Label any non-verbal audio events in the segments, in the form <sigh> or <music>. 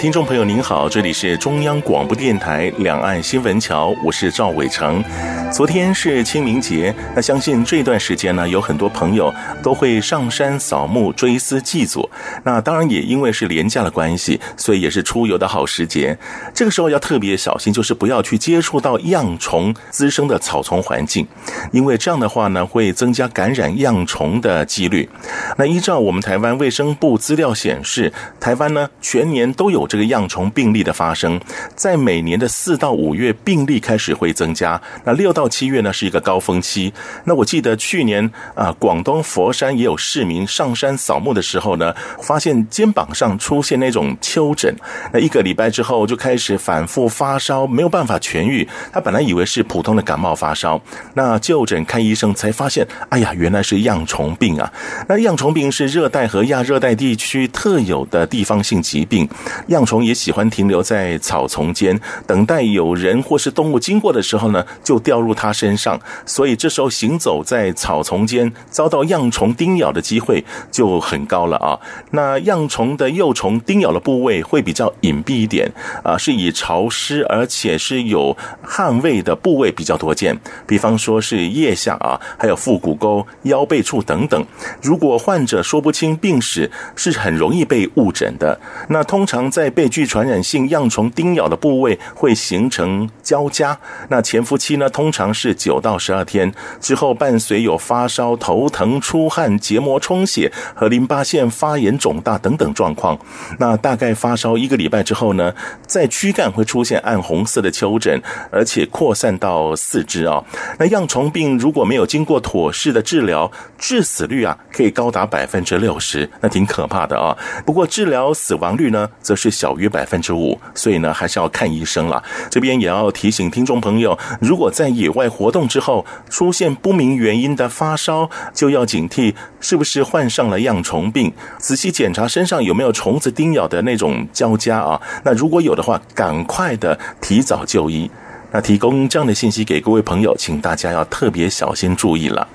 听众朋友，您好，这里是中央广播电台两岸新闻桥，我是赵伟成。昨天是清明节，那相信这段时间呢，有很多朋友都会上山扫墓、追思祭祖。那当然也因为是连假的关系，所以也是出游的好时节。这个时候要特别小心，就是不要去接触到恙虫滋生的草丛环境，因为这样的话呢，会增加感染恙虫的几率。那依照我们台湾卫生部资料显示，台湾呢全年都有这个恙虫病例的发生，在每年的四到五月病例开始会增加，那六到到七月呢是一个高峰期。那我记得去年啊，广东佛山也有市民上山扫墓的时候呢，发现肩膀上出现那种丘疹。那一个礼拜之后就开始反复发烧，没有办法痊愈。他本来以为是普通的感冒发烧，那就诊看医生才发现，哎呀，原来是恙虫病啊。那恙虫病是热带和亚热带地区特有的地方性疾病。恙虫也喜欢停留在草丛间，等待有人或是动物经过的时候呢，就掉入。他身上，所以这时候行走在草丛间，遭到恙虫叮咬的机会就很高了啊。那恙虫的幼虫叮咬的部位会比较隐蔽一点啊，是以潮湿而且是有汗味的部位比较多见，比方说是腋下啊，还有腹股沟、腰背处等等。如果患者说不清病史，是很容易被误诊的。那通常在被具传染性恙虫叮咬的部位会形成交痂，那潜伏期呢，通常。常是九到十二天之后，伴随有发烧、头疼、出汗、结膜充血和淋巴腺发炎肿大等等状况。那大概发烧一个礼拜之后呢，在躯干会出现暗红色的丘疹，而且扩散到四肢啊。那恙虫病如果没有经过妥适的治疗，致死率啊可以高达百分之六十，那挺可怕的啊。不过治疗死亡率呢，则是小于百分之五，所以呢还是要看医生了。这边也要提醒听众朋友，如果在野外活动之后出现不明原因的发烧，就要警惕是不是患上了恙虫病，仔细检查身上有没有虫子叮咬的那种交加啊。那如果有的话，赶快的提早就医。那提供这样的信息给各位朋友，请大家要特别小心注意了。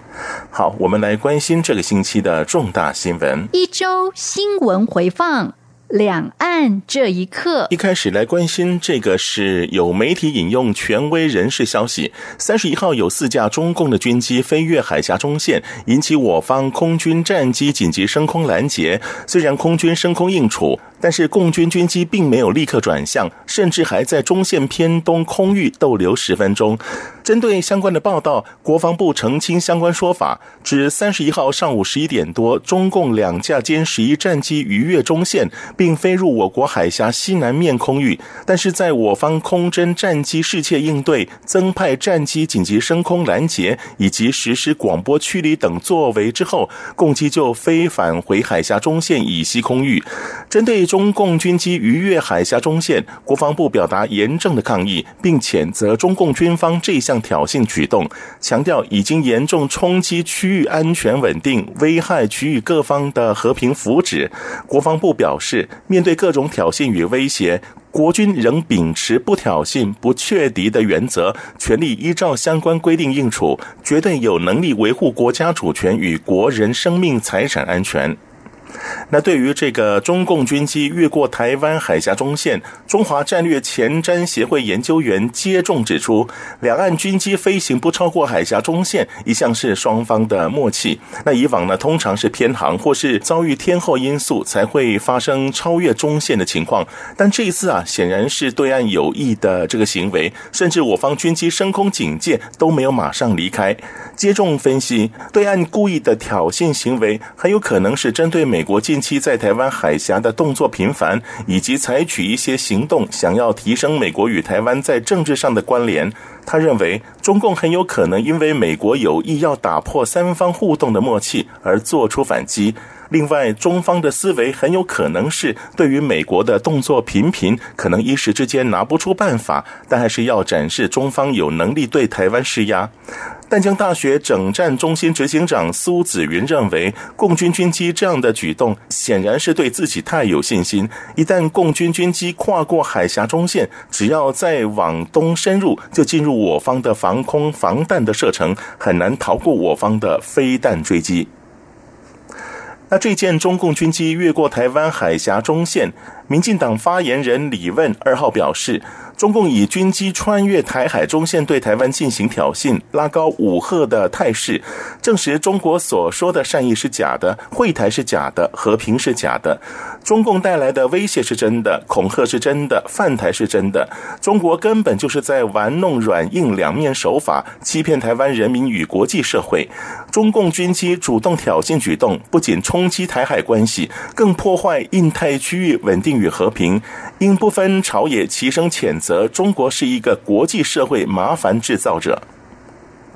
好，我们来关心这个星期的重大新闻。一周新闻回放。两岸这一刻，一开始来关心这个是有媒体引用权威人士消息，三十一号有四架中共的军机飞越海峡中线，引起我方空军战机紧急升空拦截。虽然空军升空应处，但是共军军机并没有立刻转向，甚至还在中线偏东空域逗留十分钟。针对相关的报道，国防部澄清相关说法，指三十一号上午十一点多，中共两架歼十一战机逾越中线。并飞入我国海峡西南面空域，但是在我方空侦战机视切应对、增派战机紧急升空拦截以及实施广播驱离等作为之后，共机就飞返回海峡中线以西空域。针对中共军机逾越海峡中线，国防部表达严正的抗议，并谴责中共军方这项挑衅举动，强调已经严重冲击区域安全稳定，危害区域各方的和平福祉。国防部表示。面对各种挑衅与威胁，国军仍秉持不挑衅、不确敌的原则，全力依照相关规定应处，绝对有能力维护国家主权与国人生命财产安全。那对于这个中共军机越过台湾海峡中线，中华战略前瞻协会研究员接种指出，两岸军机飞行不超过海峡中线，一向是双方的默契。那以往呢，通常是偏航或是遭遇天候因素才会发生超越中线的情况。但这一次啊，显然是对岸有意的这个行为，甚至我方军机升空警戒都没有马上离开。接种分析，对岸故意的挑衅行为，很有可能是针对美国近期在台湾海峡的动作频繁，以及采取一些行动，想要提升美国与台湾在政治上的关联。他认为，中共很有可能因为美国有意要打破三方互动的默契而做出反击。另外，中方的思维很有可能是对于美国的动作频频，可能一时之间拿不出办法，但还是要展示中方有能力对台湾施压。淡江大学整战中心执行长苏子云认为，共军军机这样的举动显然是对自己太有信心。一旦共军军机跨过海峡中线，只要再往东深入，就进入我方的防空防弹的射程，很难逃过我方的飞弹追击。那这件中共军机越过台湾海峡中线，民进党发言人李问二号表示。中共以军机穿越台海中线对台湾进行挑衅、拉高武吓的态势，证实中国所说的善意是假的，会台是假的，和平是假的。中共带来的威胁是真的，恐吓是真的，犯台是真的。中国根本就是在玩弄软硬两面手法，欺骗台湾人民与国际社会。中共军机主动挑衅举动，不仅冲击台海关系，更破坏印太区域稳定与和平。应不分朝野齐声谴责，中国是一个国际社会麻烦制造者。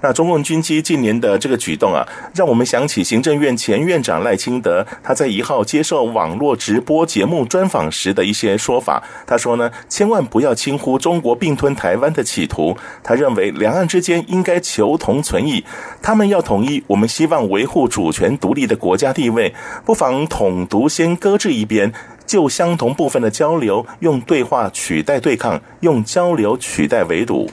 那中共军机近年的这个举动啊，让我们想起行政院前院长赖清德，他在一号接受网络直播节目专访时的一些说法。他说呢，千万不要轻忽中国并吞台湾的企图。他认为两岸之间应该求同存异，他们要统一，我们希望维护主权独立的国家地位，不妨统独先搁置一边。就相同部分的交流，用对话取代对抗，用交流取代围堵。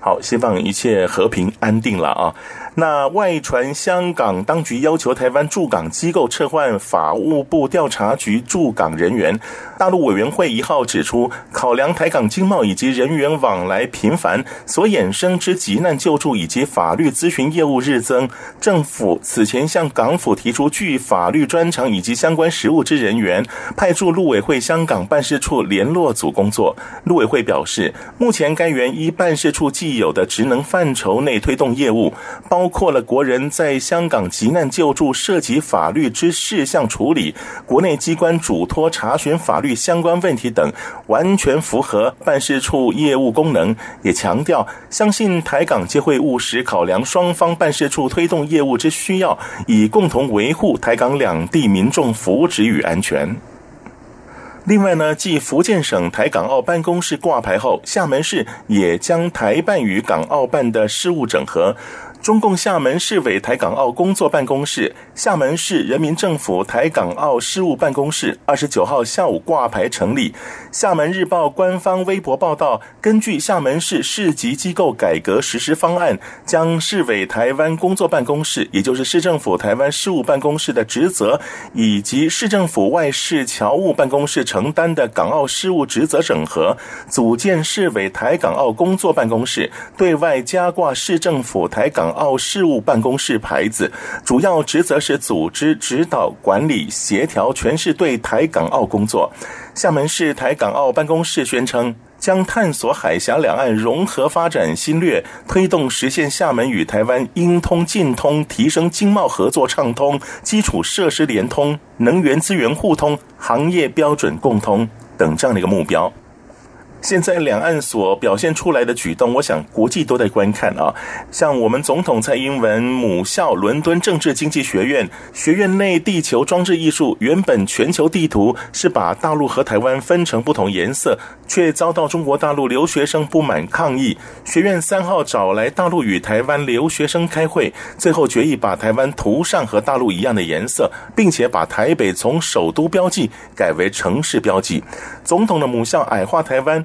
好，希望一切和平安定了啊。那外传香港当局要求台湾驻港机构撤换法务部调查局驻港人员，大陆委员会一号指出，考量台港经贸以及人员往来频繁所衍生之急难救助以及法律咨询业务日增，政府此前向港府提出具法律专长以及相关实务之人员，派驻陆委会香港办事处联络组工作。陆委会表示，目前该员依办事处既有的职能范畴内推动业务，包。包括了国人在香港急难救助涉及法律之事项处理，国内机关嘱托查询法律相关问题等，完全符合办事处业务功能。也强调，相信台港皆会务实考量双方办事处推动业务之需要，以共同维护台港两地民众福祉与安全。另外呢，继福建省台港澳办公室挂牌后，厦门市也将台办与港澳办的事务整合。中共厦门市委台港澳工作办公室、厦门市人民政府台港澳事务办公室二十九号下午挂牌成立。厦门日报官方微博报道，根据厦门市市级机构改革实施方案，将市委台湾工作办公室，也就是市政府台湾事务办公室的职责，以及市政府外事侨务办公室承担的港澳事务职责整合，组建市委台港澳工作办公室，对外加挂市政府台港。港澳事务办公室牌子，主要职责是组织、指导、管理、协调全市对台港澳工作。厦门市台港澳办公室宣称，将探索海峡两岸融合发展新略，推动实现厦门与台湾应通尽通，提升经贸合作畅通、基础设施连通、能源资源互通、行业标准共通等这样的一个目标。现在两岸所表现出来的举动，我想国际都在观看啊。像我们总统蔡英文母校伦敦政治经济学院学院内地球装置艺术，原本全球地图是把大陆和台湾分成不同颜色，却遭到中国大陆留学生不满抗议。学院三号找来大陆与台湾留学生开会，最后决议把台湾涂上和大陆一样的颜色，并且把台北从首都标记改为城市标记。总统的母校矮化台湾。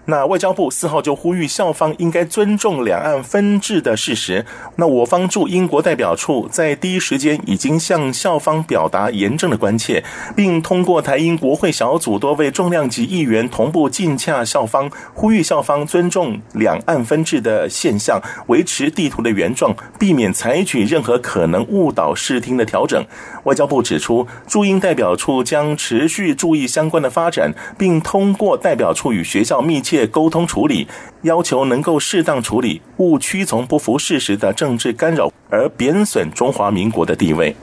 那外交部四号就呼吁校方应该尊重两岸分治的事实。那我方驻英国代表处在第一时间已经向校方表达严正的关切，并通过台英国会小组多位重量级议员同步进洽校方，呼吁校方尊重两岸分治的现象，维持地图的原状，避免采取任何可能误导视听的调整。外交部指出，驻英代表处将持续注意相关的发展，并通过代表处与学校。密切沟通处理，要求能够适当处理，勿屈从不服事实的政治干扰而贬损中华民国的地位。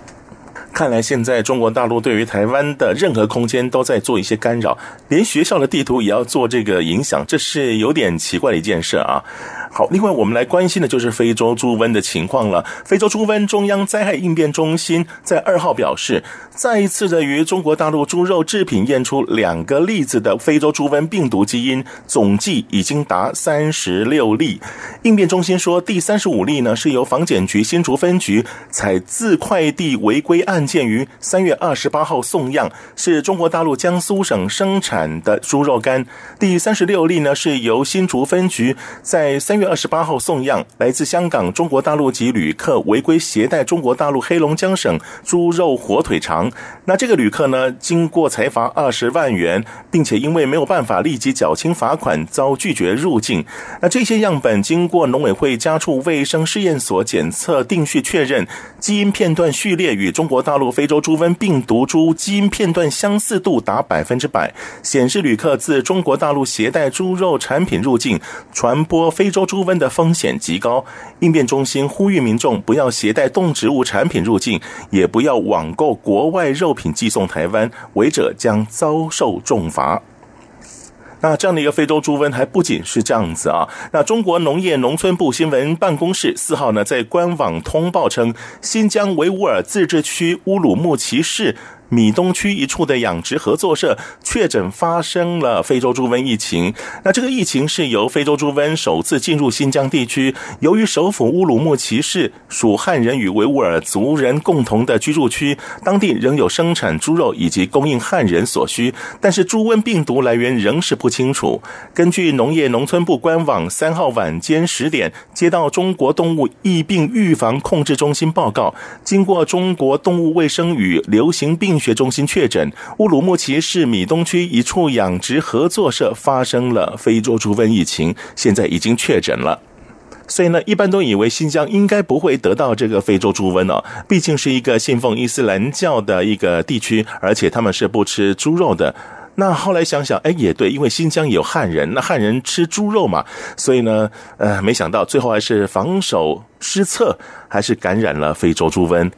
看来现在中国大陆对于台湾的任何空间都在做一些干扰，连学校的地图也要做这个影响，这是有点奇怪的一件事啊。好，另外我们来关心的就是非洲猪瘟的情况了。非洲猪瘟中央灾害应变中心在二号表示，再一次的于中国大陆猪肉制品验出两个例子的非洲猪瘟病毒基因，总计已经达三十六例。应变中心说，第三十五例呢是由防检局新竹分局采自快递违规案件于三月二十八号送样，是中国大陆江苏省生产的猪肉干。第三十六例呢是由新竹分局在三月二十八号送样，来自香港中国大陆籍旅客违规携带中国大陆黑龙江省猪肉火腿肠。那这个旅客呢，经过裁罚二十万元，并且因为没有办法立即缴清罚款，遭拒绝入境。那这些样本经过农委会家畜卫生试验所检测定序确认，基因片段序列与中国大陆非洲猪瘟病毒株基因片段相似度达百分之百，显示旅客自中国大陆携带猪肉产品入境，传播非洲猪瘟的风险极高。应变中心呼吁民众不要携带动植物产品入境，也不要网购国外肉品寄送台湾，违者将遭受重罚。那这样的一个非洲猪瘟还不仅是这样子啊，那中国农业农村部新闻办公室四号呢在官网通报称，新疆维吾尔自治区乌鲁木齐市。米东区一处的养殖合作社确诊发生了非洲猪瘟疫情。那这个疫情是由非洲猪瘟首次进入新疆地区，由于首府乌鲁木齐市属汉人与维吾尔族人共同的居住区，当地仍有生产猪肉以及供应汉人所需，但是猪瘟病毒来源仍是不清楚。根据农业农村部官网三号晚间十点接到中国动物疫病预防控制中心报告，经过中国动物卫生与流行病学中心确诊，乌鲁木齐市米东区一处养殖合作社发生了非洲猪瘟疫情，现在已经确诊了。所以呢，一般都以为新疆应该不会得到这个非洲猪瘟哦，毕竟是一个信奉伊斯兰教的一个地区，而且他们是不吃猪肉的。那后来想想，哎，也对，因为新疆有汉人，那汉人吃猪肉嘛，所以呢，呃，没想到最后还是防守失策，还是感染了非洲猪瘟。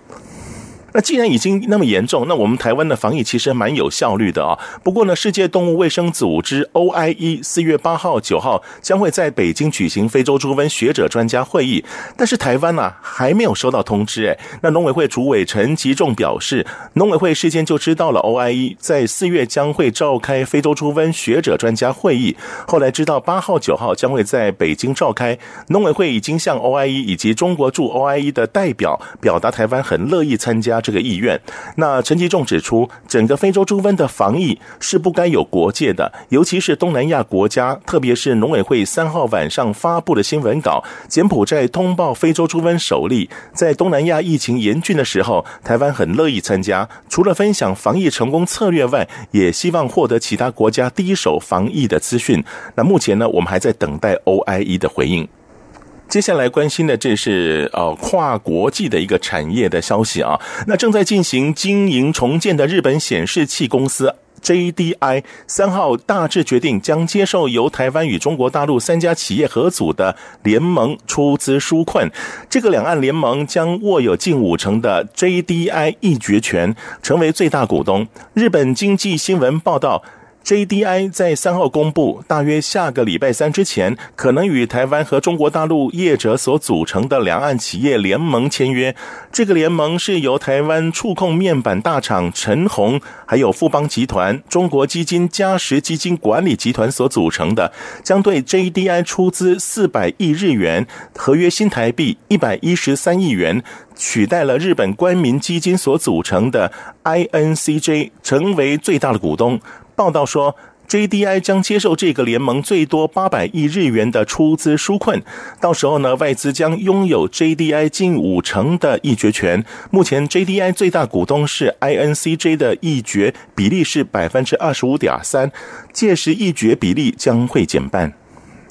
那既然已经那么严重，那我们台湾的防疫其实蛮有效率的啊。不过呢，世界动物卫生组织 OIE 四月八号、九号将会在北京举行非洲猪瘟学者专家会议，但是台湾呢还没有收到通知。哎，那农委会主委陈吉仲表示，农委会事先就知道了 OIE 在四月将会召开非洲猪瘟学者专家会议，后来知道八号、九号将会在北京召开，农委会已经向 OIE 以及中国驻 OIE 的代表表达台湾很乐意参加。这个意愿，那陈吉仲指出，整个非洲猪瘟的防疫是不该有国界的，尤其是东南亚国家，特别是农委会三号晚上发布的新闻稿，柬埔寨通报非洲猪瘟首例，在东南亚疫情严峻的时候，台湾很乐意参加，除了分享防疫成功策略外，也希望获得其他国家第一手防疫的资讯。那目前呢，我们还在等待 OIE 的回应。接下来关心的这是呃跨国际的一个产业的消息啊，那正在进行经营重建的日本显示器公司 JDI 三号大致决定将接受由台湾与中国大陆三家企业合组的联盟出资纾困，这个两岸联盟将握有近五成的 JDI 一决权，成为最大股东。日本经济新闻报道。JDI 在三号公布，大约下个礼拜三之前，可能与台湾和中国大陆业者所组成的两岸企业联盟签约。这个联盟是由台湾触控面板大厂陈鸿，还有富邦集团、中国基金嘉实基金管理集团所组成的，将对 JDI 出资四百亿日元，合约新台币一百一十三亿元，取代了日本官民基金所组成的 INCJ，成为最大的股东。报道说，JDI 将接受这个联盟最多八百亿日元的出资纾困，到时候呢，外资将拥有 JDI 近五成的议决权。目前 JDI 最大股东是 INCJ 的议决比例是百分之二十五点三，届时议决比例将会减半。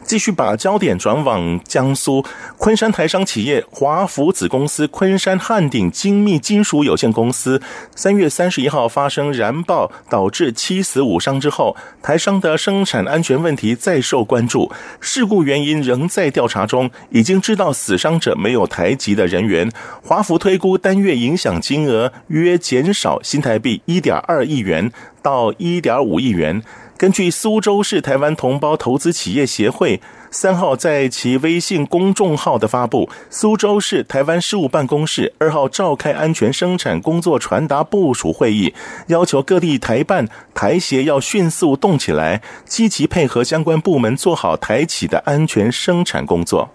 继续把焦点转往江苏昆山台商企业华福子公司昆山汉鼎精密金属有限公司，三月三十一号发生燃爆，导致七死五伤之后，台商的生产安全问题再受关注。事故原因仍在调查中，已经知道死伤者没有台籍的人员。华福推估单月影响金额约减少新台币一点二亿元到一点五亿元。根据苏州市台湾同胞投资企业协会三号在其微信公众号的发布，苏州市台湾事务办公室二号召开安全生产工作传达部署会议，要求各地台办、台协要迅速动起来，积极配合相关部门做好台企的安全生产工作。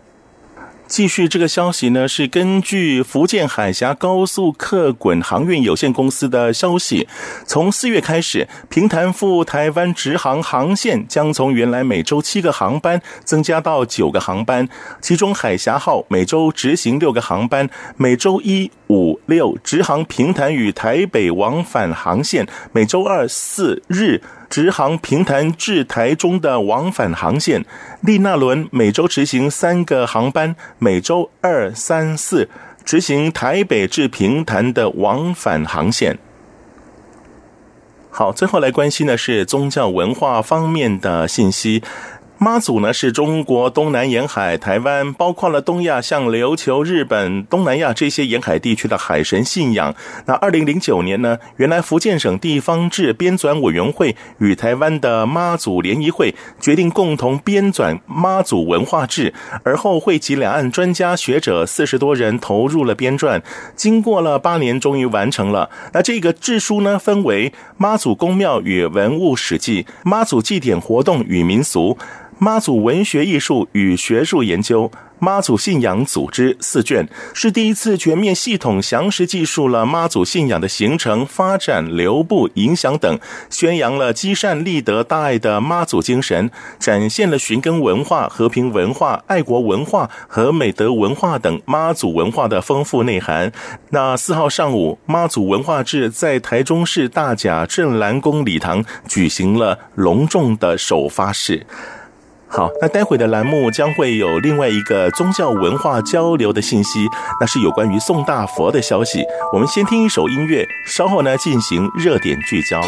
继续这个消息呢，是根据福建海峡高速客滚航运有限公司的消息，从四月开始，平潭赴台湾直航航线将从原来每周七个航班增加到九个航班，其中海峡号每周执行六个航班，每周一、五、六直航平潭与台北往返航线，每周二、四、日。直航平潭至台中的往返航线，丽娜轮每周执行三个航班，每周二、三、四执行台北至平潭的往返航线。好，最后来关心的是宗教文化方面的信息。妈祖呢，是中国东南沿海、台湾，包括了东亚，像琉球、日本、东南亚这些沿海地区的海神信仰。那二零零九年呢，原来福建省地方志编纂委员会与台湾的妈祖联谊会决定共同编纂妈祖文化志，而后汇集两岸专家学者四十多人投入了编撰，经过了八年，终于完成了。那这个志书呢，分为妈祖宫庙与文物史记、妈祖祭典活动与民俗。妈祖文学艺术与学术研究，妈祖信仰组织四卷，是第一次全面系统详实记述了妈祖信仰的形成、发展、流布、影响等，宣扬了积善立德大爱的妈祖精神，展现了寻根文化、和平文化、爱国文化和美德文化等妈祖文化的丰富内涵。那四号上午，妈祖文化志在台中市大甲镇澜宫礼堂举行了隆重的首发式。好，那待会的栏目将会有另外一个宗教文化交流的信息，那是有关于宋大佛的消息。我们先听一首音乐，稍后呢进行热点聚焦。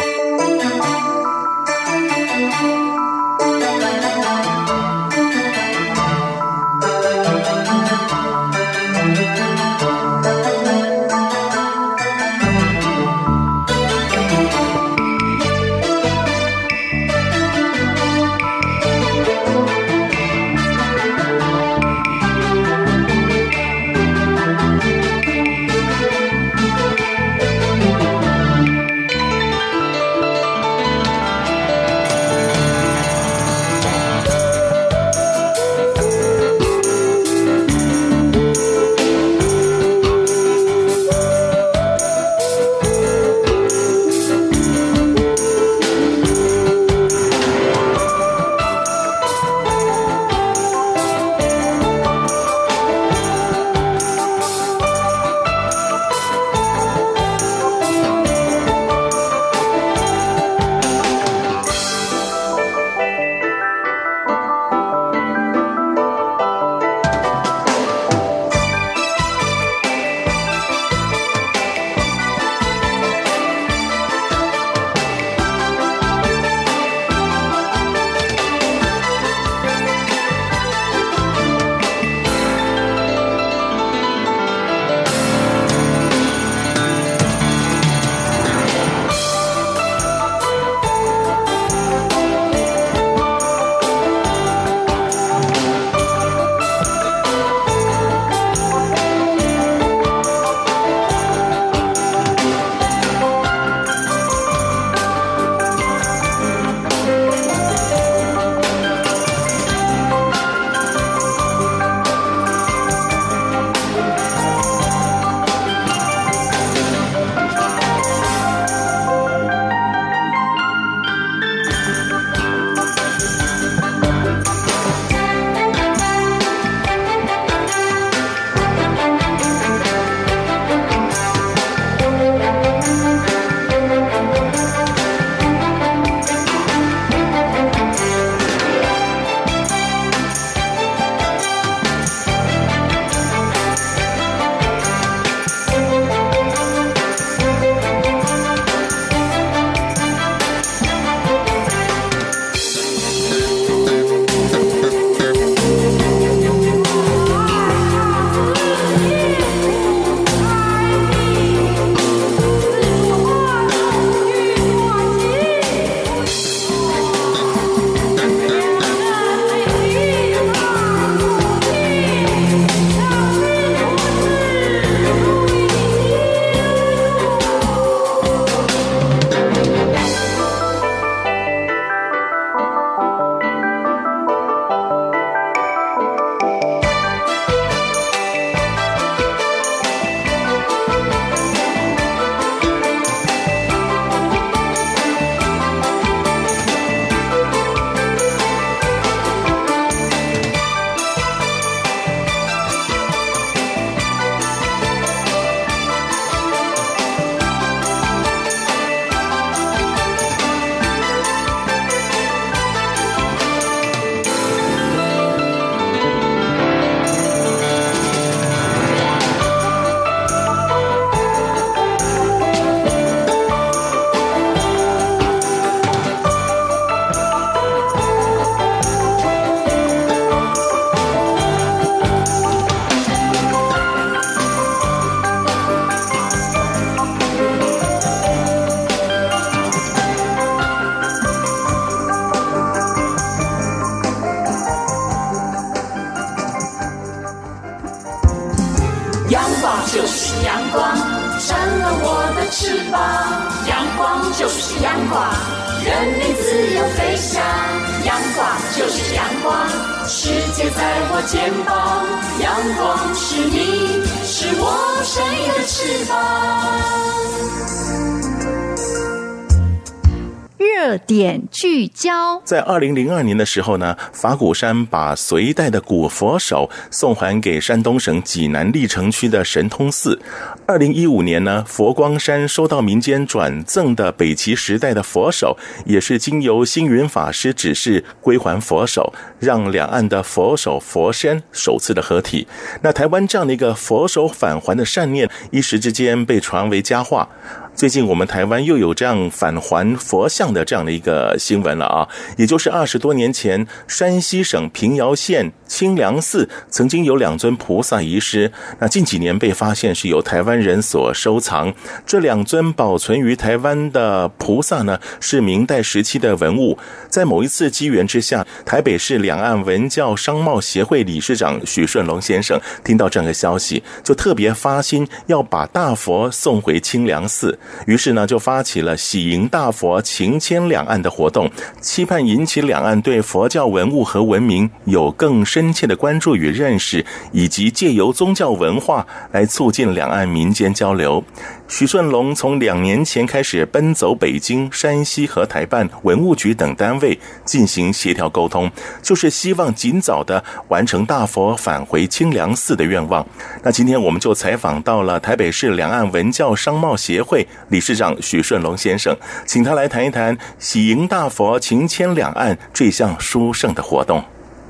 聚焦，在二零零二年的时候呢，法鼓山把隋代的古佛手送还给山东省济南历城区的神通寺。二零一五年呢，佛光山收到民间转赠的北齐时代的佛手，也是经由星云法师指示归还佛手，让两岸的佛手佛身首次的合体。那台湾这样的一个佛手返还的善念，一时之间被传为佳话。最近我们台湾又有这样返还佛像的这样的一个新闻了啊，也就是二十多年前，山西省平遥县清凉寺曾经有两尊菩萨遗失，那近几年被发现是由台湾人所收藏。这两尊保存于台湾的菩萨呢，是明代时期的文物。在某一次机缘之下，台北市两岸文教商贸协会理事长许顺龙先生听到这样的消息，就特别发心要把大佛送回清凉寺。于是呢，就发起了喜迎大佛，情牵两岸的活动，期盼引起两岸对佛教文物和文明有更深切的关注与认识，以及借由宗教文化来促进两岸民间交流。许顺龙从两年前开始奔走北京、山西和台办文物局等单位进行协调沟通，就是希望尽早的完成大佛返回清凉寺的愿望。那今天我们就采访到了台北市两岸文教商贸协会理事长许顺龙先生，请他来谈一谈喜迎大佛、情牵两岸这项殊胜的活动。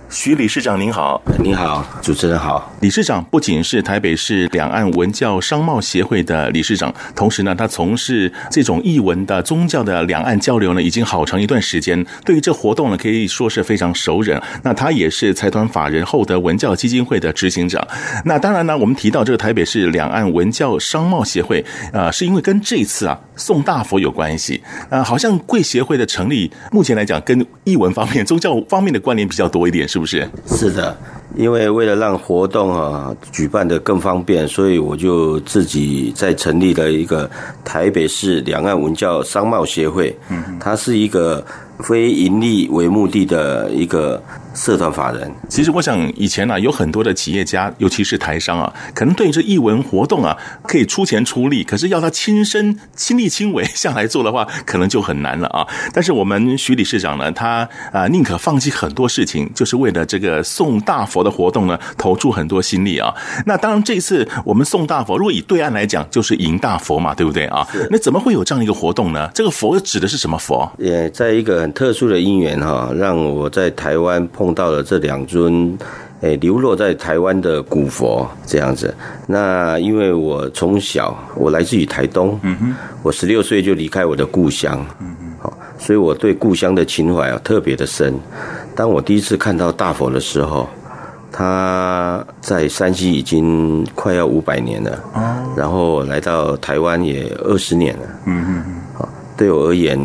许理事长您好，您好，主持人好。理事长不仅是台北市两岸文教商贸协会的理事长，同时呢，他从事这种译文的宗教的两岸交流呢，已经好长一段时间。对于这活动呢，可以说是非常熟人。那他也是财团法人厚德文教基金会的执行长。那当然呢，我们提到这个台北市两岸文教商贸协会，呃，是因为跟这次啊送大佛有关系。呃，好像贵协会的成立，目前来讲跟译文方面、宗教方面的关联比较多一点。是是不是？是的，因为为了让活动啊举办的更方便，所以我就自己在成立了一个台北市两岸文教商贸协会。嗯，它是一个非盈利为目的的一个。社团法人，其实我想以前呢、啊，有很多的企业家，尤其是台商啊，可能对于这艺文活动啊，可以出钱出力，可是要他亲身亲力亲为下来做的话，可能就很难了啊。但是我们徐理事长呢，他啊宁可放弃很多事情，就是为了这个送大佛的活动呢，投注很多心力啊。那当然，这次我们送大佛，如果以对岸来讲，就是迎大佛嘛，对不对啊？那怎么会有这样一个活动呢？这个佛指的是什么佛？也在一个很特殊的因缘哈，让我在台湾碰。碰到了这两尊，诶，流落在台湾的古佛这样子。那因为我从小我来自于台东，嗯哼，我十六岁就离开我的故乡，嗯哼，好，所以我对故乡的情怀啊特别的深。当我第一次看到大佛的时候，他在山西已经快要五百年了，哦，然后来到台湾也二十年了，嗯嗯，好，对我而言。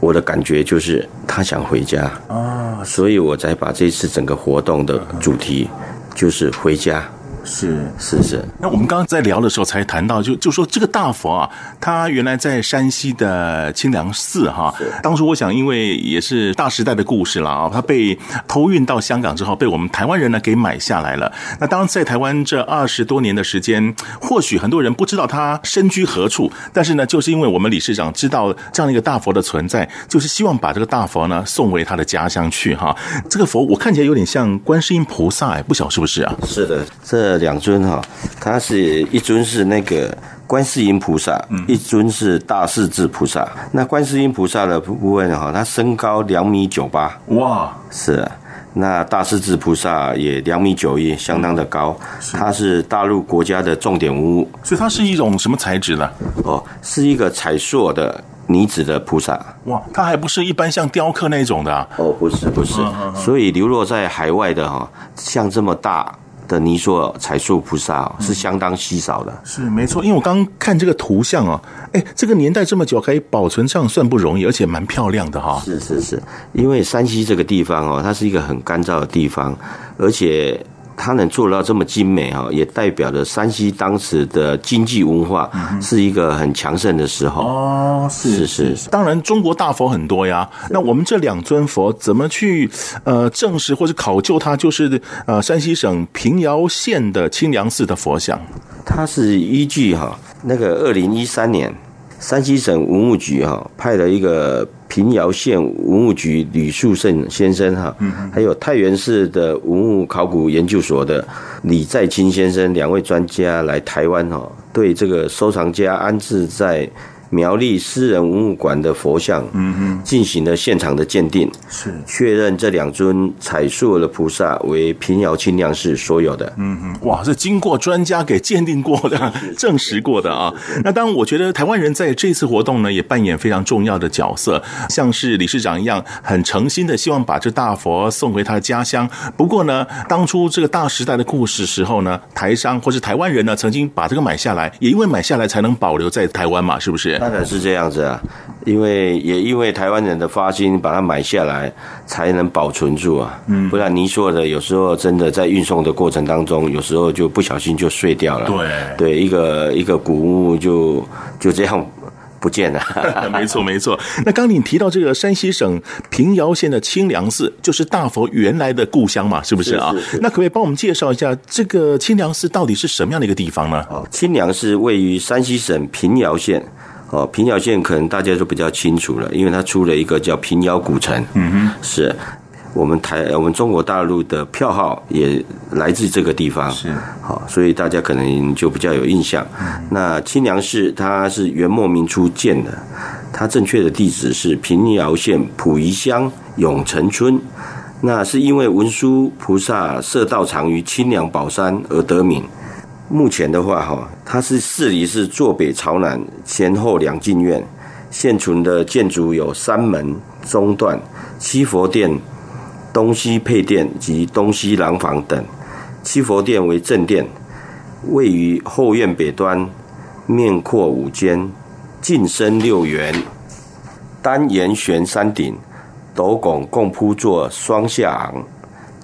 我的感觉就是他想回家啊，所以我才把这次整个活动的主题就是回家。是是是，那我们刚刚在聊的时候才谈到，就就说这个大佛啊，它原来在山西的清凉寺哈。当初我想，因为也是大时代的故事了啊，它被偷运到香港之后，被我们台湾人呢给买下来了。那当然，在台湾这二十多年的时间，或许很多人不知道他身居何处，但是呢，就是因为我们理事长知道这样一个大佛的存在，就是希望把这个大佛呢送回他的家乡去哈。这个佛我看起来有点像观世音菩萨，哎，不晓是不是啊？是的，这。两尊哈，它是一尊是那个观世音菩萨，一尊是大势至菩萨。那观世音菩萨的部分哈，它身高两米九八，哇，是。那大势至菩萨也两米九一，相当的高。它是大陆国家的重点文物，所以它是一种什么材质呢？哦，是一个彩塑的泥质的菩萨。哇，它还不是一般像雕刻那种的啊？哦，不是，不是。所以流落在海外的哈，像这么大。的泥塑彩塑菩萨是相当稀少的，是没错。因为我刚看这个图像哦，哎，这个年代这么久可以保存上算不容易，而且蛮漂亮的哈。是是是，因为山西这个地方哦，它是一个很干燥的地方，而且。它能做到这么精美哈，也代表着山西当时的经济文化是一个很强盛的时候。哦，是是是。当然，中国大佛很多呀。那我们这两尊佛怎么去呃证实或者考究它就是呃山西省平遥县的清凉寺的佛像？它是依据哈那个二零一三年。山西省文物局哈派了一个平遥县文物局吕树胜先生哈，还有太原市的文物考古研究所的李在清先生两位专家来台湾哈，对这个收藏家安置在。苗栗私人文物馆的佛像，嗯嗯，进行了现场的鉴定，是确认这两尊彩塑的菩萨为平遥清凉寺所有的，嗯嗯，哇，是经过专家给鉴定过的，<laughs> 证实过的啊。那当然，我觉得台湾人在这次活动呢，也扮演非常重要的角色，像是理事长一样，很诚心的希望把这大佛送回他的家乡。不过呢，当初这个大时代的故事时候呢，台商或是台湾人呢，曾经把这个买下来，也因为买下来才能保留在台湾嘛，是不是？当然是这样子啊，因为也因为台湾人的发心，把它买下来，才能保存住啊。嗯，不然您说的，有时候真的在运送的过程当中，有时候就不小心就碎掉了。对，对，一个一个古物就就这样不见了。<laughs> 没错，没错。那刚你提到这个山西省平遥县的清凉寺，就是大佛原来的故乡嘛，是不是啊？是是是。那可不可以帮我们介绍一下这个清凉寺到底是什么样的一个地方呢？哦，清凉寺位于山西省平遥县。哦，平遥县可能大家都比较清楚了，因为它出了一个叫平遥古城。嗯哼，是我们台我们中国大陆的票号也来自这个地方。是，好，所以大家可能就比较有印象。嗯、那清凉寺它是元末明初建的，它正确的地址是平遥县溥仪乡永城村。那是因为文殊菩萨设道场于清凉宝山而得名。目前的话，哈，它是寺里是坐北朝南，前后两进院，现存的建筑有三门、中段、七佛殿、东西配殿及东西廊房等。七佛殿为正殿，位于后院北端，面阔五间，进深六圆，单檐悬山顶，斗拱共铺作双下昂。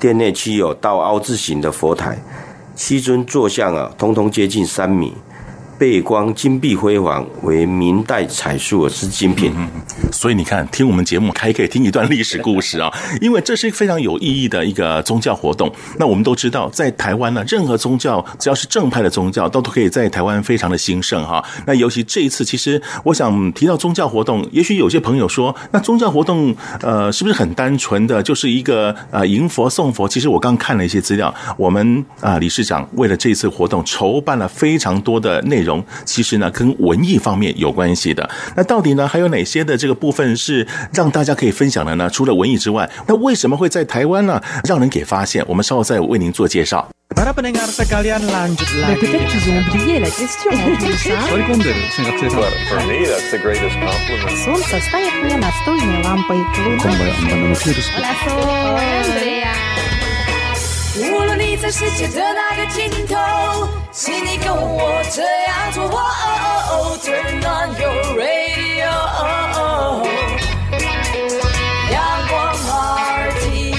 殿内漆有倒凹字形的佛台。七尊坐像啊，通通接近三米。背光金碧辉煌，为明代彩塑之精品。嗯，所以你看，听我们节目还可以听一段历史故事啊，<laughs> 因为这是一个非常有意义的一个宗教活动。那我们都知道，在台湾呢，任何宗教只要是正派的宗教，都都可以在台湾非常的兴盛哈。那尤其这一次，其实我想提到宗教活动，也许有些朋友说，那宗教活动呃，是不是很单纯的就是一个呃迎佛送佛？其实我刚看了一些资料，我们啊、呃、理事长为了这次活动筹办了非常多的内容。其实呢，跟文艺方面有关系的。那到底呢，还有哪些的这个部分是让大家可以分享的呢？除了文艺之外，那为什么会在台湾呢？让人给发现？我们稍后再为您做介绍。<laughs> 无论你在世界的哪个尽头，请你跟我这样做。Turn on your radio，阳光 RTI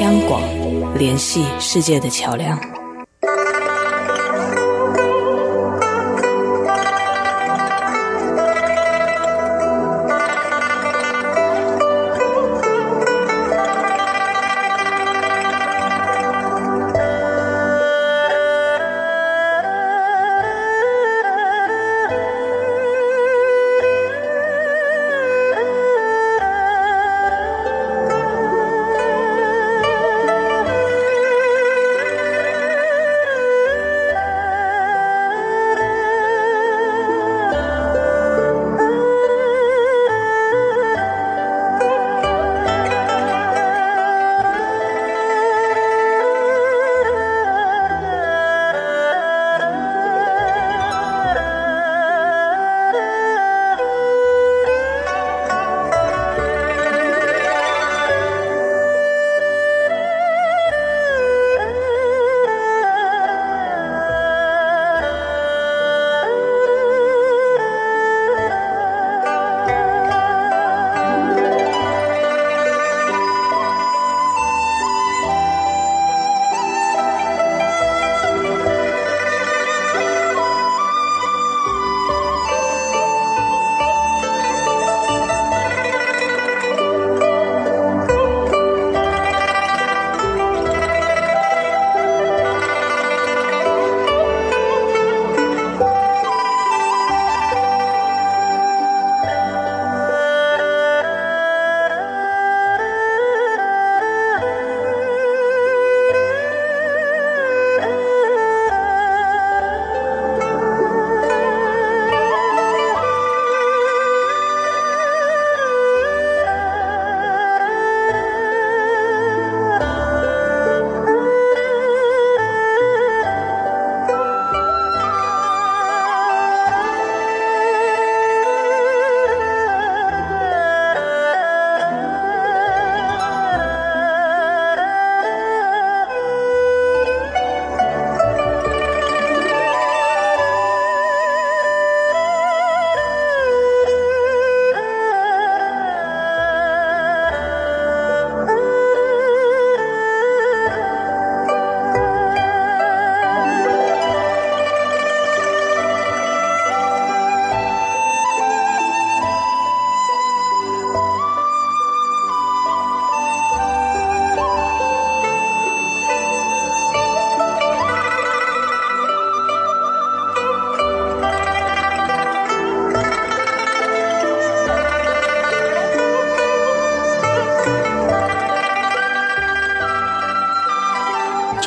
央广联系世界的桥梁。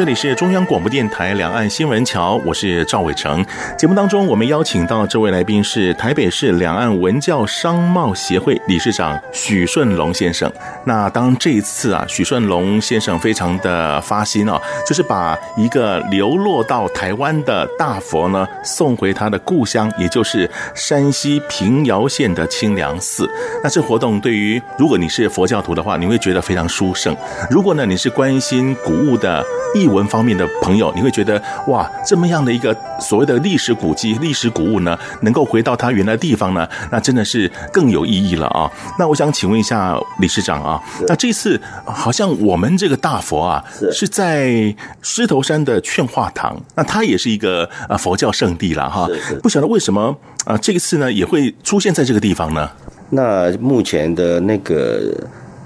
这里是中央广播电台两岸新闻桥，我是赵伟成。节目当中，我们邀请到这位来宾是台北市两岸文教商贸协会理事长许顺龙先生。那当这一次啊，许顺龙先生非常的发心啊，就是把一个流落到台湾的大佛呢送回他的故乡，也就是山西平遥县的清凉寺。那这活动对于如果你是佛教徒的话，你会觉得非常殊胜；如果呢你是关心古物的，译文方面的朋友，你会觉得哇，这么样的一个所谓的历史古迹、历史古物呢，能够回到它原来的地方呢，那真的是更有意义了啊！那我想请问一下理事长啊，那这次好像我们这个大佛啊，是在狮头山的劝化堂，那它也是一个呃佛教圣地了哈。不晓得为什么啊，这一次呢也会出现在这个地方呢？那目前的那个。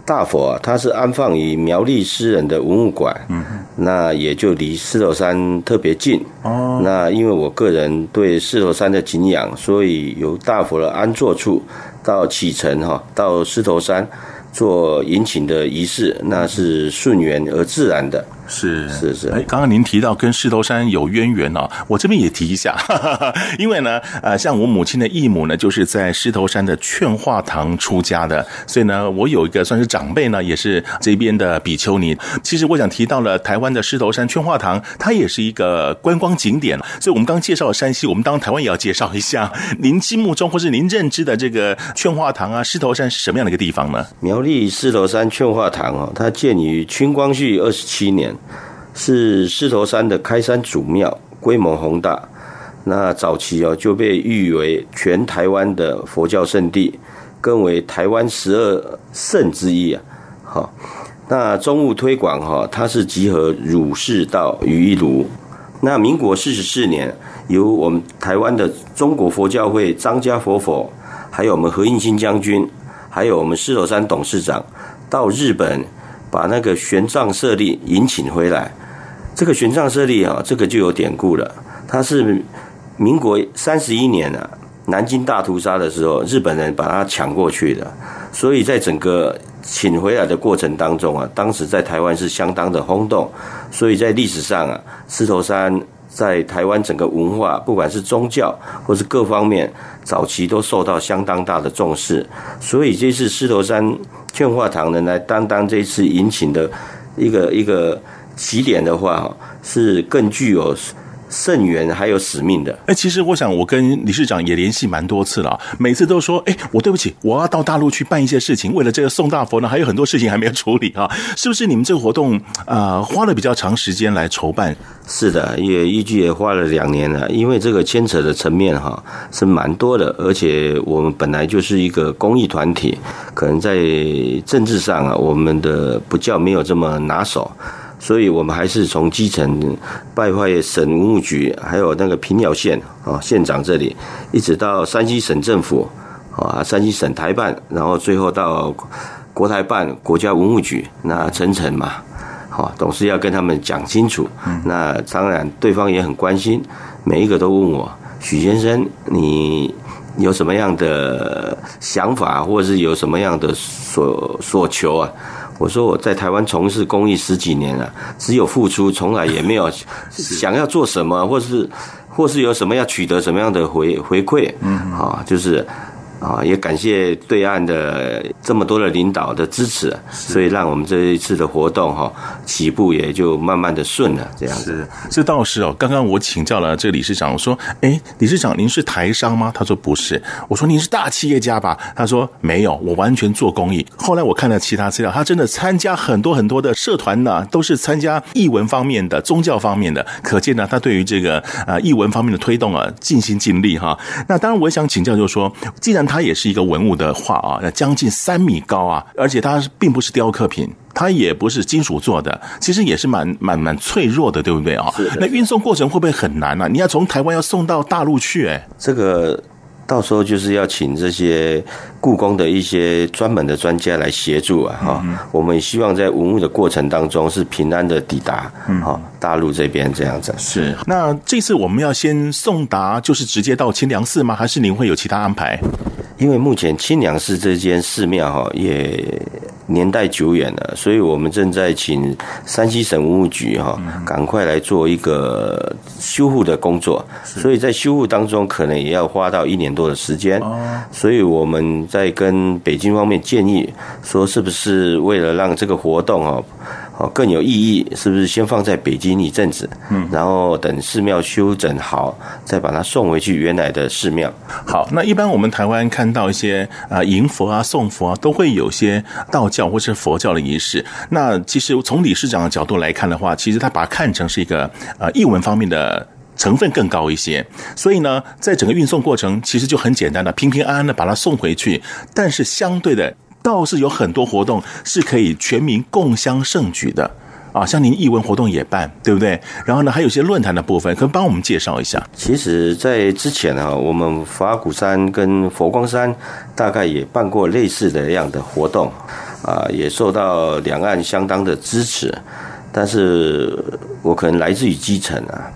大佛啊，它是安放于苗栗诗人的文物馆，嗯，那也就离狮头山特别近。哦，那因为我个人对狮头山的敬仰，所以由大佛的安坐处到启程哈，到狮头山做迎请的仪式，那是顺缘而自然的。是是是，哎，刚刚您提到跟狮头山有渊源哦，我这边也提一下，哈哈哈，因为呢，呃，像我母亲的义母呢，就是在狮头山的劝化堂出家的，所以呢，我有一个算是长辈呢，也是这边的比丘尼。其实我想提到了台湾的狮头山劝化堂，它也是一个观光景点，所以我们刚介绍了山西，我们当然台湾也要介绍一下，<laughs> 您心目中或是您认知的这个劝化堂啊，狮头山是什么样的一个地方呢？苗栗狮头山劝化堂哦，它建于清光绪二十七年。是狮头山的开山祖庙，规模宏大。那早期哦就被誉为全台湾的佛教圣地，更为台湾十二圣之一啊。好，那中务推广哈，它是集合儒释道于一炉。那民国四十四年，由我们台湾的中国佛教会张家佛佛，还有我们何应钦将军，还有我们狮头山董事长，到日本把那个玄奘舍利迎请回来。这个玄奘舍利啊，这个就有典故了。他是民国三十一年啊，南京大屠杀的时候，日本人把他抢过去的。所以在整个请回来的过程当中啊，当时在台湾是相当的轰动。所以在历史上啊，狮头山在台湾整个文化，不管是宗教或是各方面，早期都受到相当大的重视。所以这次狮头山劝化堂呢，来担当这次迎请的一个一个。起点的话，是更具有圣源还有使命的。哎，其实我想，我跟理事长也联系蛮多次了，每次都说，哎，我对不起，我要到大陆去办一些事情，为了这个送大佛呢，还有很多事情还没有处理啊。是不是你们这个活动啊、呃，花了比较长时间来筹办？是的，也预计也花了两年了，因为这个牵扯的层面哈是蛮多的，而且我们本来就是一个公益团体，可能在政治上啊，我们的不叫没有这么拿手。所以我们还是从基层拜会省文物局，还有那个平遥县啊县长这里，一直到山西省政府啊，山西省台办，然后最后到国台办国家文物局，那层层嘛，好，总是要跟他们讲清楚。那当然对方也很关心，每一个都问我，许先生，你有什么样的想法，或者是有什么样的所所求啊？我说我在台湾从事公益十几年了，只有付出，从来也没有 <laughs> 想要做什么，或是或是有什么要取得什么样的回回馈，嗯，啊，就是。啊，也感谢对岸的这么多的领导的支持，所以让我们这一次的活动哈起步也就慢慢的顺了，这样子。是，这倒是哦。刚刚我请教了这个理事长，我说：“哎，理事长，您是台商吗？”他说：“不是。”我说：“您是大企业家吧？”他说：“没有，我完全做公益。”后来我看了其他资料，他真的参加很多很多的社团呢，都是参加艺文方面的、宗教方面的，可见呢，他对于这个啊艺文方面的推动啊尽心尽力哈。那当然，我也想请教，就是说，既然它也是一个文物的画啊，那将近三米高啊，而且它并不是雕刻品，它也不是金属做的，其实也是蛮蛮蛮脆弱的，对不对啊？那运送过程会不会很难呢？你要从台湾要送到大陆去，哎，这个。到时候就是要请这些故宫的一些专门的专家来协助啊，哈，我们也希望在文物的过程当中是平安的抵达，哈，大陆这边这样子。是，那这次我们要先送达，就是直接到清凉寺吗？还是您会有其他安排？因为目前清凉寺这间寺庙哈也年代久远了，所以我们正在请山西省文物局哈赶快来做一个修复的工作。所以在修复当中，可能也要花到一年多的时间。所以我们在跟北京方面建议说，是不是为了让这个活动哈。哦，更有意义，是不是先放在北京一阵子，嗯，然后等寺庙修整好，再把它送回去原来的寺庙。好，那一般我们台湾看到一些啊迎佛啊送佛啊，都会有些道教或是佛教的仪式。那其实从理事长的角度来看的话，其实他把它看成是一个呃译文方面的成分更高一些。所以呢，在整个运送过程其实就很简单的，平平安安的把它送回去。但是相对的。倒是有很多活动是可以全民共襄盛举的啊，像您译文活动也办，对不对？然后呢，还有一些论坛的部分，可以帮我们介绍一下。其实，在之前啊，我们佛阿鼓山跟佛光山大概也办过类似的样的活动啊，也受到两岸相当的支持。但是我可能来自于基层啊。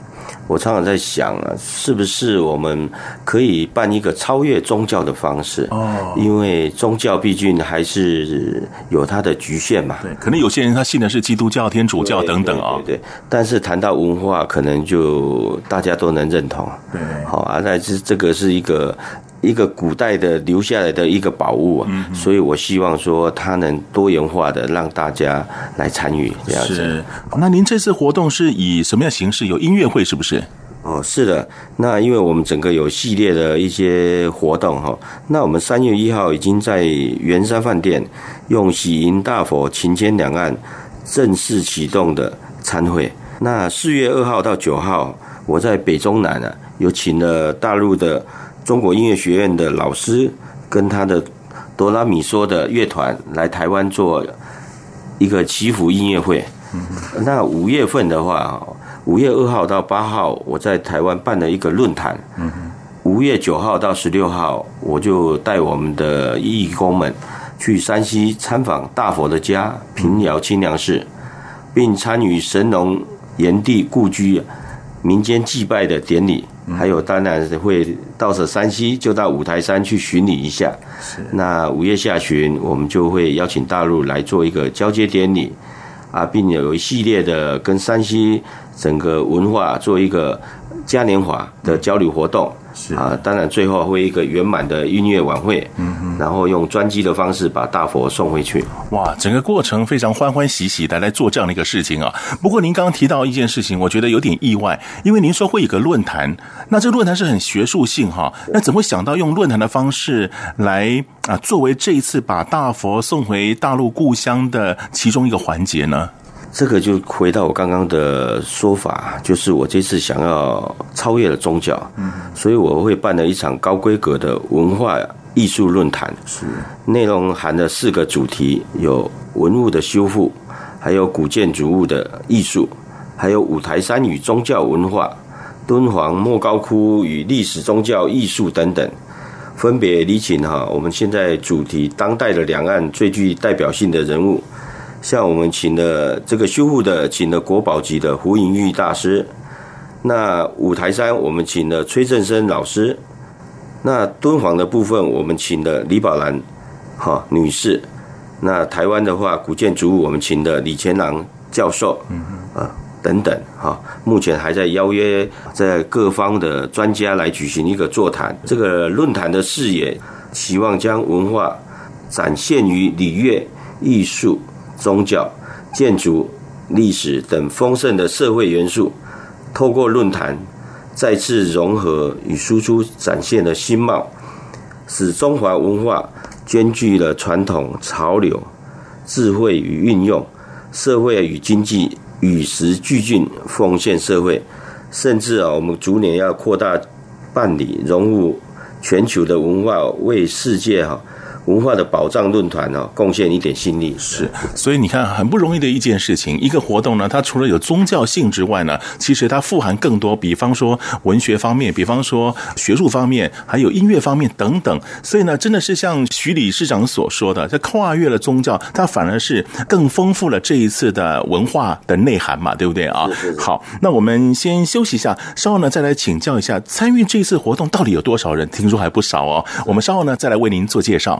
我常常在想啊，是不是我们可以办一个超越宗教的方式？哦，因为宗教毕竟还是有它的局限嘛。对，可能有些人他信的是基督教、天主教等等啊。对，但是谈到文化，可能就大家都能认同。对，好啊，那这这个是一个。一个古代的留下来的一个宝物啊，嗯、所以我希望说它能多元化的让大家来参与这样子。是，那您这次活动是以什么样形式？有音乐会是不是？哦，是的。那因为我们整个有系列的一些活动哈，那我们三月一号已经在圆山饭店用喜迎大佛情牵两岸正式启动的参会。那四月二号到九号，我在北中南啊，有请了大陆的。中国音乐学院的老师跟他的哆拉米梭的乐团来台湾做一个祈福音乐会。那五月份的话，五月二号到八号，我在台湾办了一个论坛。五月九号到十六号，我就带我们的义工们去山西参访大佛的家平遥清凉寺，并参与神农炎帝故居民间祭拜的典礼。还有，当然会到了山西，就到五台山去巡礼一下。是。那五月下旬，我们就会邀请大陆来做一个交接典礼，啊，并有一系列的跟山西整个文化做一个嘉年华的交流活动。是啊，当然最后会一个圆满的音乐晚会，嗯哼，然后用专机的方式把大佛送回去。哇，整个过程非常欢欢喜喜的来做这样的一个事情啊。不过您刚刚提到一件事情，我觉得有点意外，因为您说会有个论坛，那这个论坛是很学术性哈，那怎么会想到用论坛的方式来啊，作为这一次把大佛送回大陆故乡的其中一个环节呢？这个就回到我刚刚的说法，就是我这次想要超越了宗教，嗯，所以我会办了一场高规格的文化艺术论坛，是。内容含了四个主题，有文物的修复，还有古建筑物的艺术，还有五台山与宗教文化，敦煌莫高窟与历史宗教艺术等等，分别理请哈我们现在主题当代的两岸最具代表性的人物。像我们请了这个修复的，请了国宝级的胡银玉大师。那五台山我们请了崔振生老师。那敦煌的部分我们请的李宝兰哈女士。那台湾的话，古建筑物我们请的李乾朗教授，嗯啊等等哈。目前还在邀约在各方的专家来举行一个座谈。这个论坛的视野，希望将文化展现于礼乐艺术。宗教、建筑、历史等丰盛的社会元素，透过论坛再次融合与输出，展现了新貌，使中华文化兼具了传统、潮流、智慧与运用，社会与经济与时俱进，奉献社会。甚至啊，我们逐年要扩大办理，融入全球的文化，为世界哈文化的保障论坛哦，贡献一点心力。是，所以你看，很不容易的一件事情。一个活动呢，它除了有宗教性之外呢，其实它富含更多，比方说文学方面，比方说学术方面，还有音乐方面等等。所以呢，真的是像徐理事长所说的，这跨越了宗教，它反而是更丰富了这一次的文化的内涵嘛，对不对啊？好，那我们先休息一下，稍后呢再来请教一下，参与这次活动到底有多少人？听说还不少哦。我们稍后呢再来为您做介绍。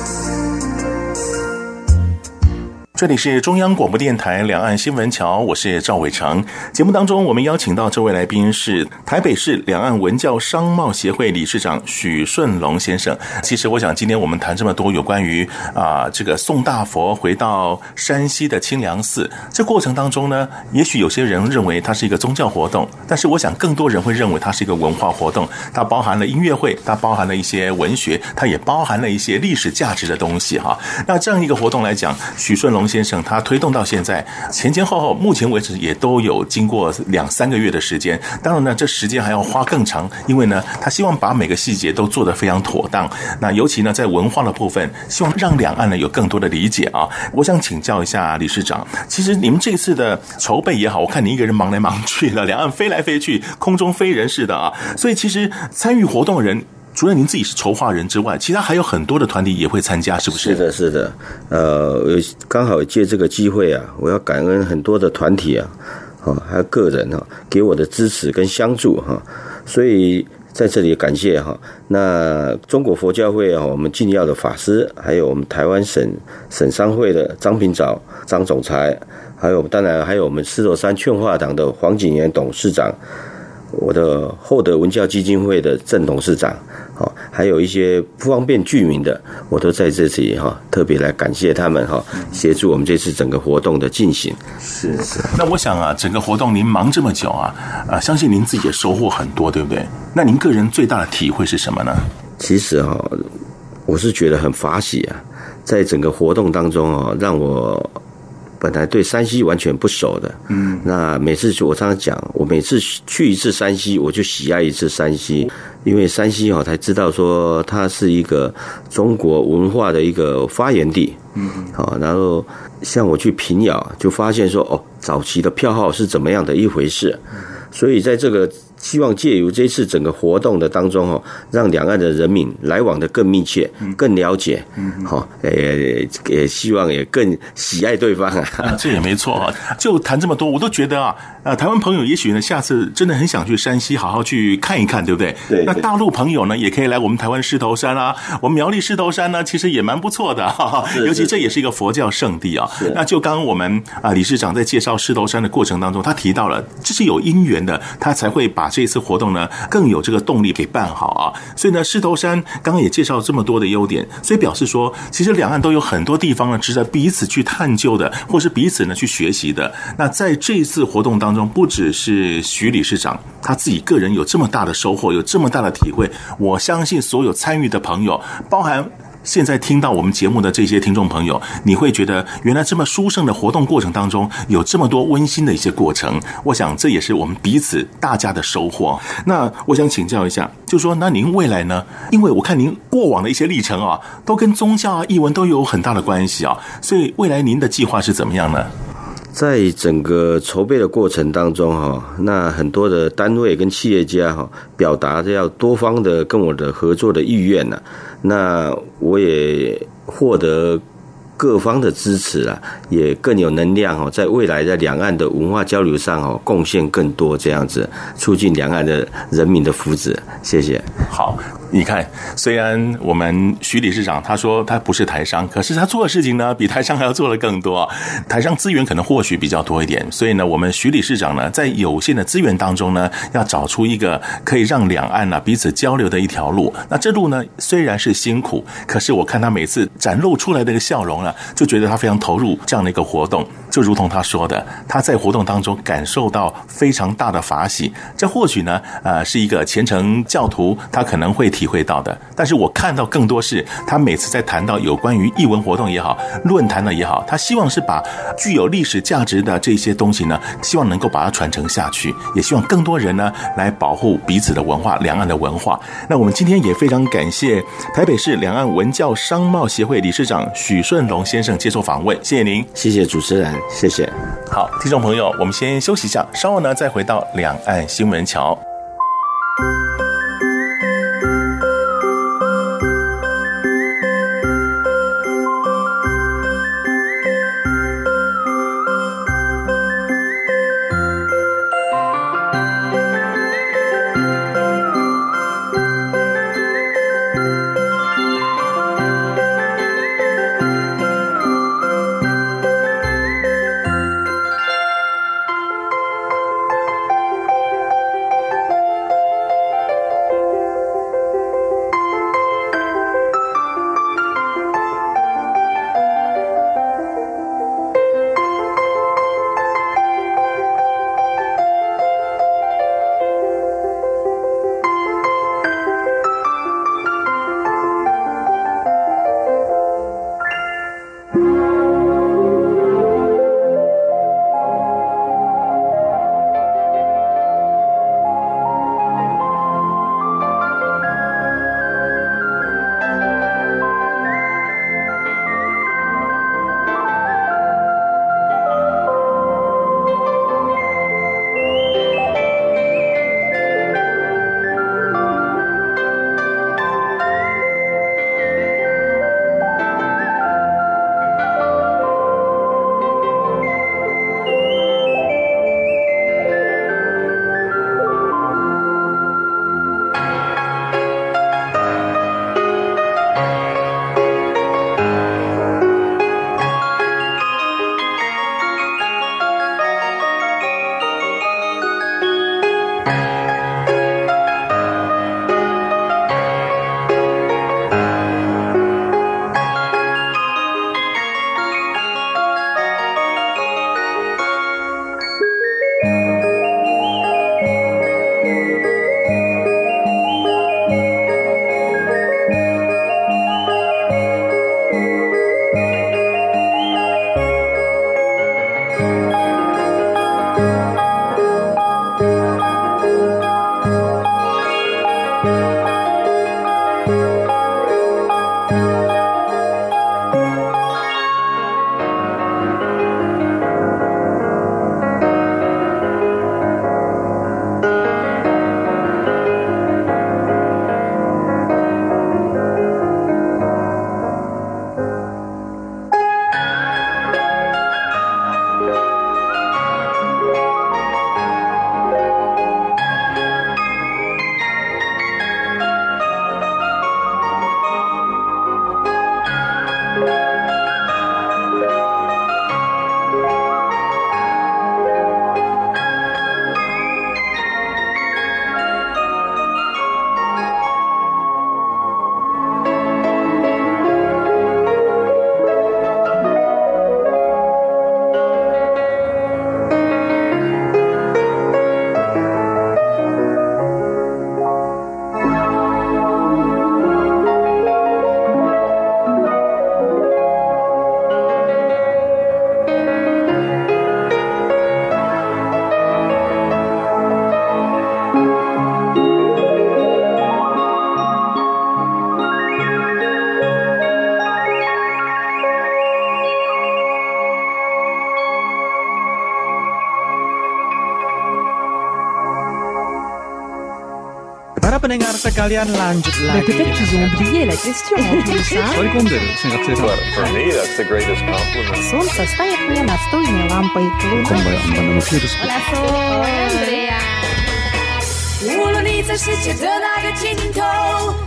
这里是中央广播电台两岸新闻桥，我是赵伟成。节目当中，我们邀请到这位来宾是台北市两岸文教商贸协会理事长许顺龙先生。其实，我想今天我们谈这么多有关于啊这个宋大佛回到山西的清凉寺，这过程当中呢，也许有些人认为它是一个宗教活动，但是我想更多人会认为它是一个文化活动。它包含了音乐会，它包含了一些文学，它也包含了一些历史价值的东西哈。那这样一个活动来讲，许顺龙。先生他推动到现在前前后后，目前为止也都有经过两三个月的时间。当然呢，这时间还要花更长，因为呢，他希望把每个细节都做得非常妥当。那尤其呢，在文化的部分，希望让两岸呢有更多的理解啊。我想请教一下理事长，其实你们这次的筹备也好，我看你一个人忙来忙去的，两岸飞来飞去，空中飞人似的啊。所以其实参与活动的人。除了您自己是筹划人之外，其他还有很多的团体也会参加，是不是？是的，是的。呃，刚好借这个机会啊，我要感恩很多的团体啊，啊，还有个人啊，给我的支持跟相助哈。所以在这里感谢哈。那中国佛教会啊，我们进要的法师，还有我们台湾省省商会的张平藻张总裁，还有当然还有我们狮头山劝化堂的黄景元董事长。我的厚德文教基金会的郑董事长，好，还有一些不方便具名的，我都在这里哈，特别来感谢他们哈，协助我们这次整个活动的进行。是是。那我想啊，整个活动您忙这么久啊，啊，相信您自己也收获很多，对不对？那您个人最大的体会是什么呢？其实哈，我是觉得很法喜啊，在整个活动当中啊，让我。本来对山西完全不熟的，嗯，那每次我常常讲，我每次去一次山西，我就喜爱一次山西，因为山西哈才知道说它是一个中国文化的一个发源地，嗯，好，然后像我去平遥，就发现说哦，早期的票号是怎么样的一回事，所以在这个。希望借由这次整个活动的当中哦，让两岸的人民来往的更密切、更了解，好，也也希望也更喜爱对方啊。这也没错啊，就谈这么多，我都觉得啊，呃，台湾朋友也许呢，下次真的很想去山西好好去看一看，对不对？对。那大陆朋友呢，也可以来我们台湾狮头山啊，我们苗栗狮头山呢，其实也蛮不错的，哈哈。尤其这也是一个佛教圣地啊。是。那就刚刚我们啊理事长在介绍狮头山的过程当中，他提到了这是有因缘的，他才会把。这次活动呢，更有这个动力给办好啊！所以呢，狮头山刚刚也介绍这么多的优点，所以表示说，其实两岸都有很多地方呢，值得彼此去探究的，或是彼此呢去学习的。那在这次活动当当中，不只是徐理事长他自己个人有这么大的收获，有这么大的体会，我相信所有参与的朋友，包含。现在听到我们节目的这些听众朋友，你会觉得原来这么殊胜的活动过程当中有这么多温馨的一些过程，我想这也是我们彼此大家的收获。那我想请教一下，就说那您未来呢？因为我看您过往的一些历程啊，都跟宗教啊、译文都有很大的关系啊，所以未来您的计划是怎么样呢？在整个筹备的过程当中，哈，那很多的单位跟企业家，哈，表达着要多方的跟我的合作的意愿呢。那我也获得各方的支持啊，也更有能量哦，在未来的两岸的文化交流上哦，贡献更多这样子，促进两岸的人民的福祉。谢谢。好。你看，虽然我们徐理事长他说他不是台商，可是他做的事情呢，比台商还要做的更多。台商资源可能或许比较多一点，所以呢，我们徐理事长呢，在有限的资源当中呢，要找出一个可以让两岸呢彼此交流的一条路。那这路呢，虽然是辛苦，可是我看他每次展露出来的一个笑容呢，就觉得他非常投入这样的一个活动。就如同他说的，他在活动当中感受到非常大的法喜。这或许呢，呃，是一个虔诚教徒他可能会体会到的。但是我看到更多是他每次在谈到有关于艺文活动也好、论坛的也好，他希望是把具有历史价值的这些东西呢，希望能够把它传承下去，也希望更多人呢来保护彼此的文化、两岸的文化。那我们今天也非常感谢台北市两岸文教商贸协会理事长许顺龙先生接受访问，谢谢您，谢谢主持人。谢谢。好，听众朋友，我们先休息一下，稍后呢再回到两岸新闻桥。pendengar sekalian lanjut lagi. Peut-être qu'ils ont oublié la question <laughs> en plus, hein? For me, that's the greatest compliment. Солнце стоит мне настольной лампой. Hola, Sol. Hola, Andrea. 无论你在世界的哪个尽头，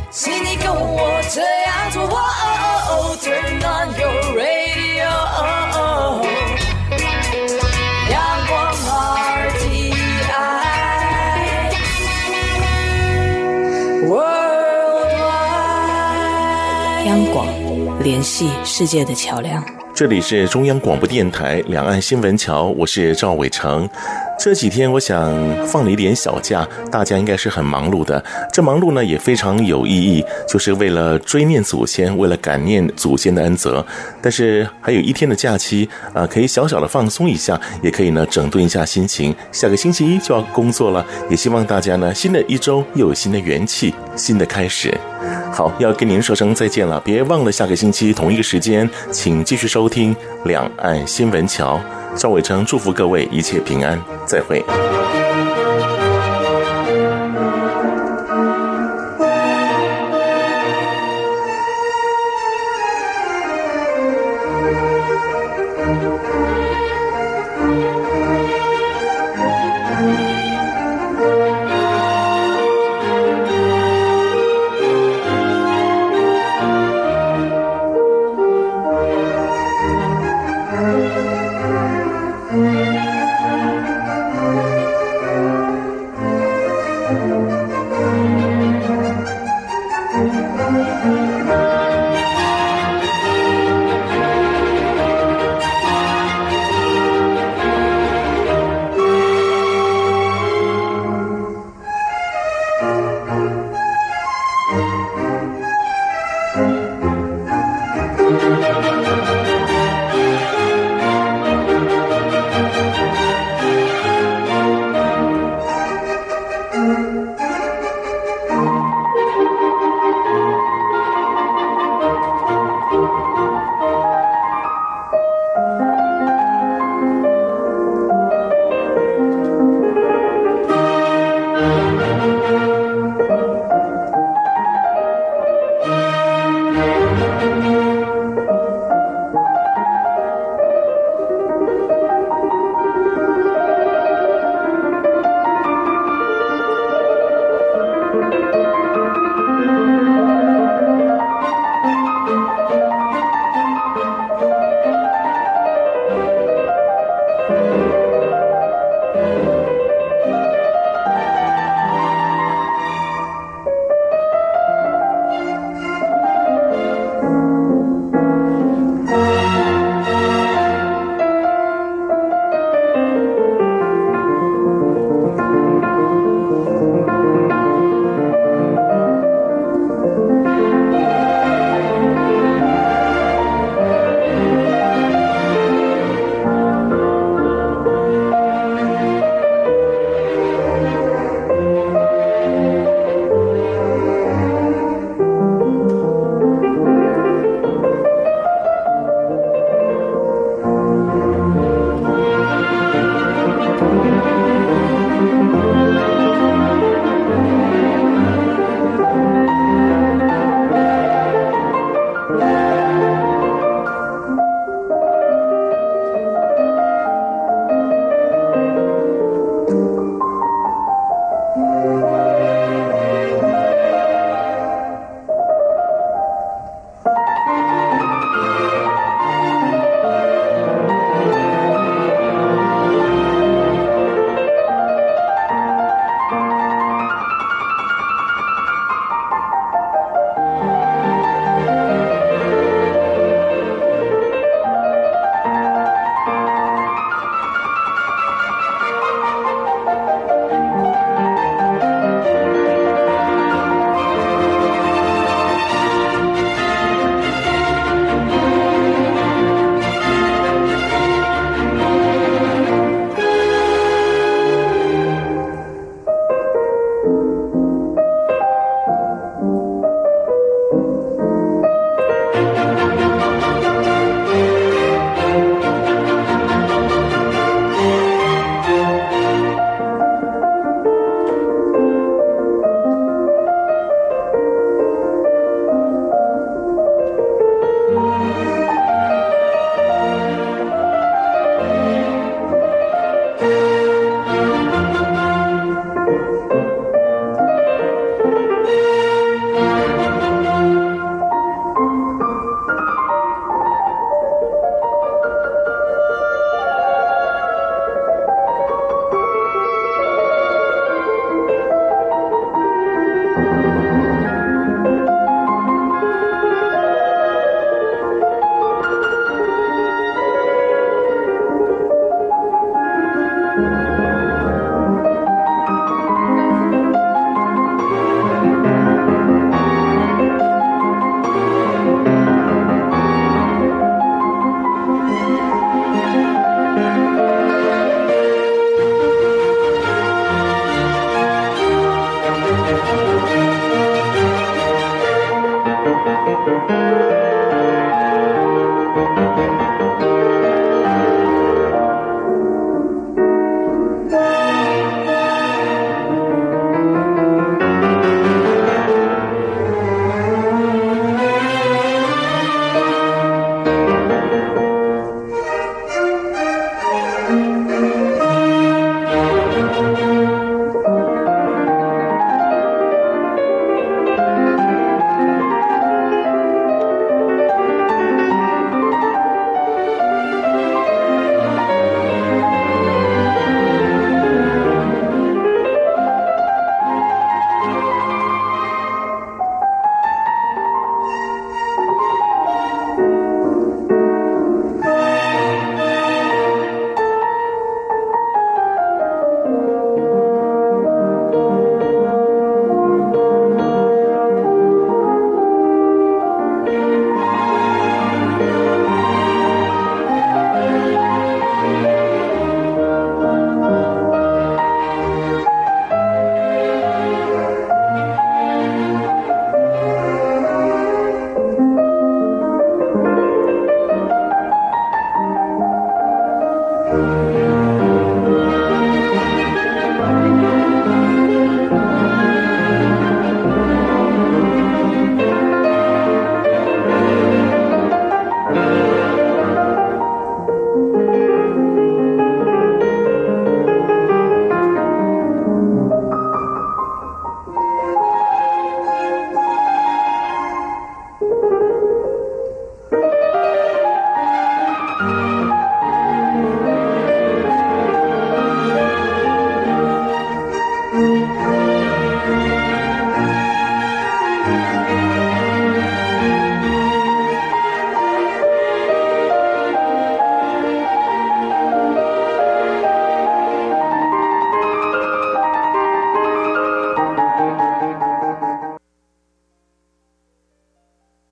请你跟我这样做。Oh, oh, oh, turn on your radio. 央广，联系世界的桥梁。这里是中央广播电台两岸新闻桥，我是赵伟成。这几天我想放了一点小假，大家应该是很忙碌的。这忙碌呢也非常有意义，就是为了追念祖先，为了感念祖先的恩泽。但是还有一天的假期啊，可以小小的放松一下，也可以呢整顿一下心情。下个星期一就要工作了，也希望大家呢新的一周又有新的元气，新的开始。好，要跟您说声再见了，别忘了下个星期同一个时间，请继续收听两岸新闻桥。赵伟成祝福各位一切平安，再会。